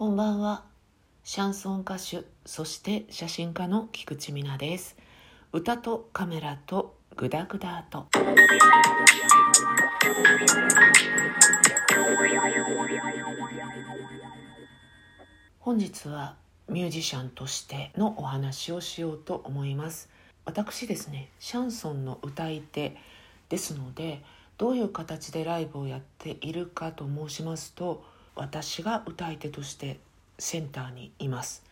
こんばんは。シャンソン歌手そして写真家の菊池美奈です。歌とカメラとグダグダと。本日はミュージシャンとしてのお話をしようと思います。私ですねシャンソンの歌い手ですのでどういう形でライブをやっているかと申しますと私が歌い手としてセンターにいます。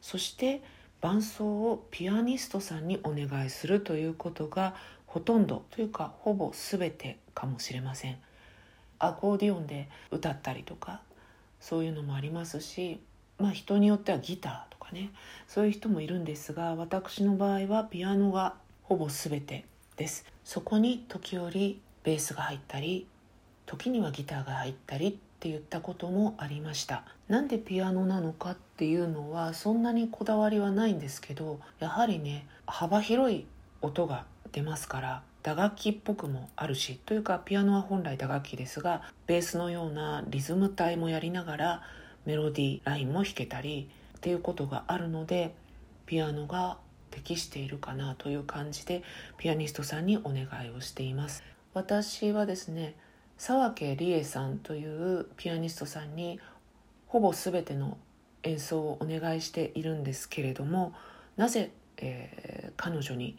そして伴奏をピアニストさんにお願いするということがほとんどというかほぼ全てかもしれません。アコーディオンで歌ったりとかそういうのもありますしまあ人によってはギターとかねそういう人もいるんですが私の場合はピアノがほぼ全てです。そこに時折ベースが入ったり時にはギターが入ったりって言ったこともありました。なんでピアノなのかっていうのはそんなにこだわりはないんですけどやはりね幅広い音が出ますから打楽器っぽくもあるしというかピアノは本来打楽器ですがベースのようなリズム体もやりながらメロディーラインも弾けたりっていうことがあるのでピアノが適しているかなという感じでピアニストさんにお願いをしています。私はですね沢家理恵さんというピアニストさんにほぼ全ての演奏をお願いしているんですけれどもなぜ、えー、彼女に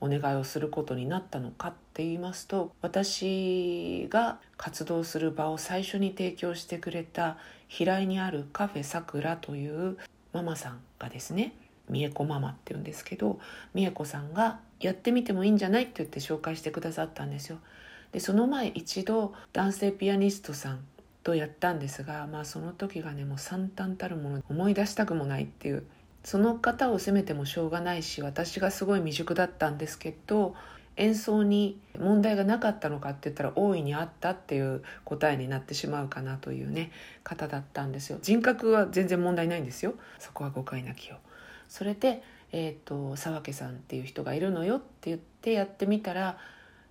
お願いをすることになったのかって言いますと私が活動する場を最初に提供してくれた平井にあるカフェさくらというママさんがですね美恵子ママっていうんですけど美恵子さんがやってみてもいいんじゃないって言って紹介してくださったんですよ。でその前一度男性ピアニストさんとやったんですが、まあ、その時がねもう惨憺たるもの思い出したくもないっていう。その方を責めてもしょうがないし私がすごい未熟だったんですけど演奏に問題がなかったのかって言ったら大いにあったっていう答えになってしまうかなというね方だったんですよ。人格は全然問題ないんですよ。そこは誤解なきをそれで、えーと、沢家さんっていう人がいるのよって言ってやってみたら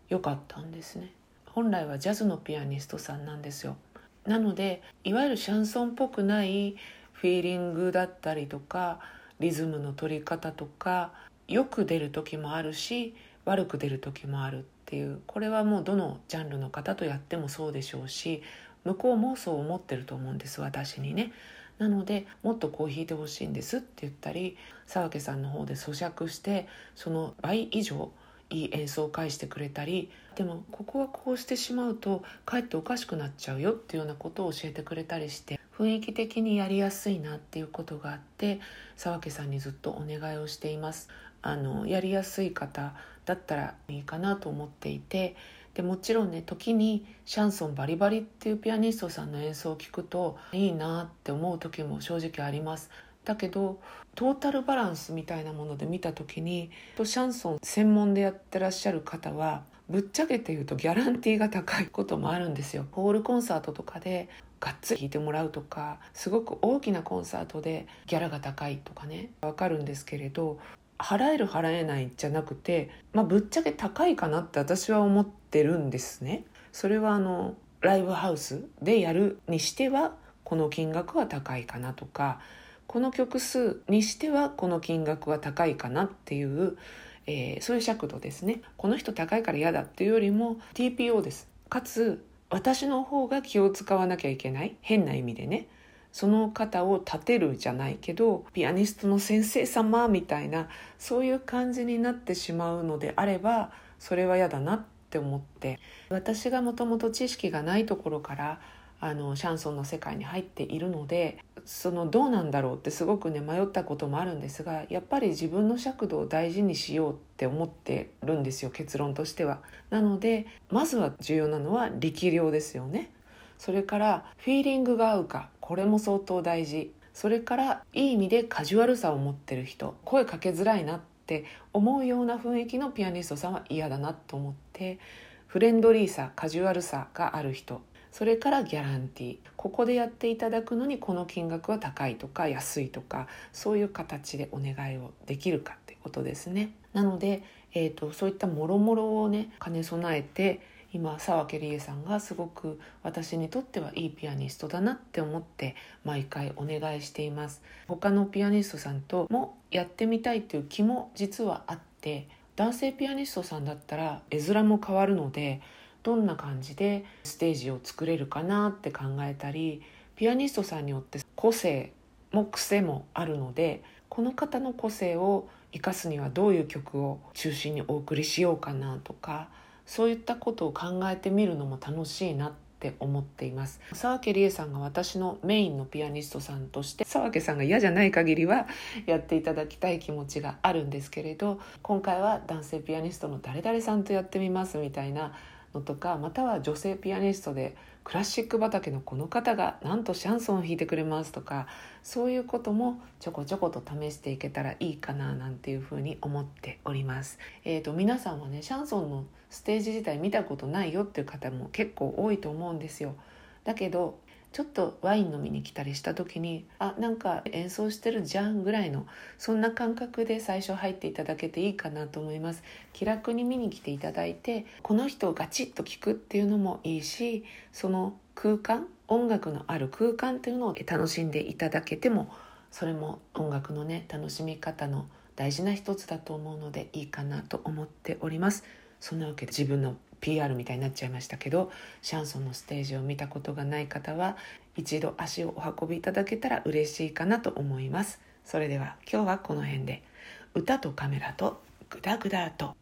よかったんですね本来はジャズのピアニストさんなんですよなのでいわゆるシャンソンっぽくないフィーリングだったりとかリズムの取り方とかよく出る時もあるし悪く出る時もあるっていうこれはもうどのジャンルの方とやってもそうでしょうし向こうもそう思ってると思うんです私にね。なのでもっとこう弾いてほしいんですって言ったり沢家さんの方で咀嚼してその倍以上いい演奏を返してくれたりでもここはこうしてしまうとかえっておかしくなっちゃうよっていうようなことを教えてくれたりして雰囲気的にやりやすいなっていうことがあって沢家さんにずっとお願いをしています。あのやりやすい方だったらいいかなと思っていてでもちろんね時にシャンソンバリバリっていうピアニストさんの演奏を聴くといいなって思う時も正直あります。だけどトータルバランスみたいなもので見た時にシャンソン専門でやってらっしゃる方はぶっちゃけて言うとギャランティーが高いこともあるんですよ。ホールコンサートとかでがっつり弾いてもらうとかすごく大きなコンサートでギャラが高いとかねわかるんですけれど払える払えないじゃなくて、まあ、ぶっちゃけ高いかなって私は思ってるんですね。それはあのライブハウスでやるにしてはこの金額は高いかなとかこの曲数にしてはこの金額は高いかなっていう、えー、そういう尺度ですね。この人高いから嫌だっていうよりも TPO です。かつ私の方が気を使わなきゃいけない。変な意味でね。その方を立てるじゃないけどピアニストの先生様みたいなそういう感じになってしまうのであればそれは嫌だなって思って。私がもともと知識がないところからあのシャンソンの世界に入っているのでそのどうなんだろうってすごくね迷ったこともあるんですがやっぱり自分の尺度を大事にしようって思ってるんですよ結論としては。なのでまずは重要なのは力量ですよね。それからフィーリングが合うかこれも相当大事それからいい意味でカジュアルさを持ってる人声かけづらいなって思うような雰囲気のピアニストさんは嫌だなと思ってフレンドリーさカジュアルさがある人それからギャランティー。ここでやっていただくのにこの金額は高いとか安いとかそういう形でお願いをできるかってことですね。なので、えーと、そういったもろもろをね兼ね備えて今沢家理恵さんがすごく私にとってはいいピアニストだなって思って毎回お願いしています。他のピアニストさんともやってみたいという気も実はあって男性ピアニストさんだったら絵面も変わるのでどんな感じでステージを作れるかなって考えたりピアニストさんによって個性も癖もあるのでこの方の個性を生かすにはどういう曲を中心にお送りしようかなとかそういったことを考えてみるのも楽しいなって思っています。沢家理恵さんが私のメインのピアニストさんとして沢家さんが嫌じゃない限りはやっていただきたい気持ちがあるんですけれど今回は男性ピアニストの誰々さんとやってみますみたいなのとかまたは女性ピアニストでクラシック畑のこの方がなんとシャンソンを弾いてくれますとかそういうこともちょこちょこと試していけたらいいかななんていうふうに思っております。えーと、皆さんはねシャンソンのステージ自体見たことないよっていう方も結構多いと思うんですよ。だけどちょっとワイン飲みに来たりした時にあなんか演奏してるじゃんぐらいのそんな感覚で最初入っていただけていいかなと思います。気楽に見に来ていただいてこの人をガチッと聴くっていうのもいいしその空間音楽のある空間っていうのを楽しんでいただけてもそれも音楽のね楽しみ方の大事な一つだと思うのでいいかなと思っております。そんなわけで自分の PR みたいになっちゃいましたけどシャンソンのステージを見たことがない方は一度足をお運びいただけたら嬉しいかなと思います。それでは今日はこの辺で。歌とカメラとグダグダと。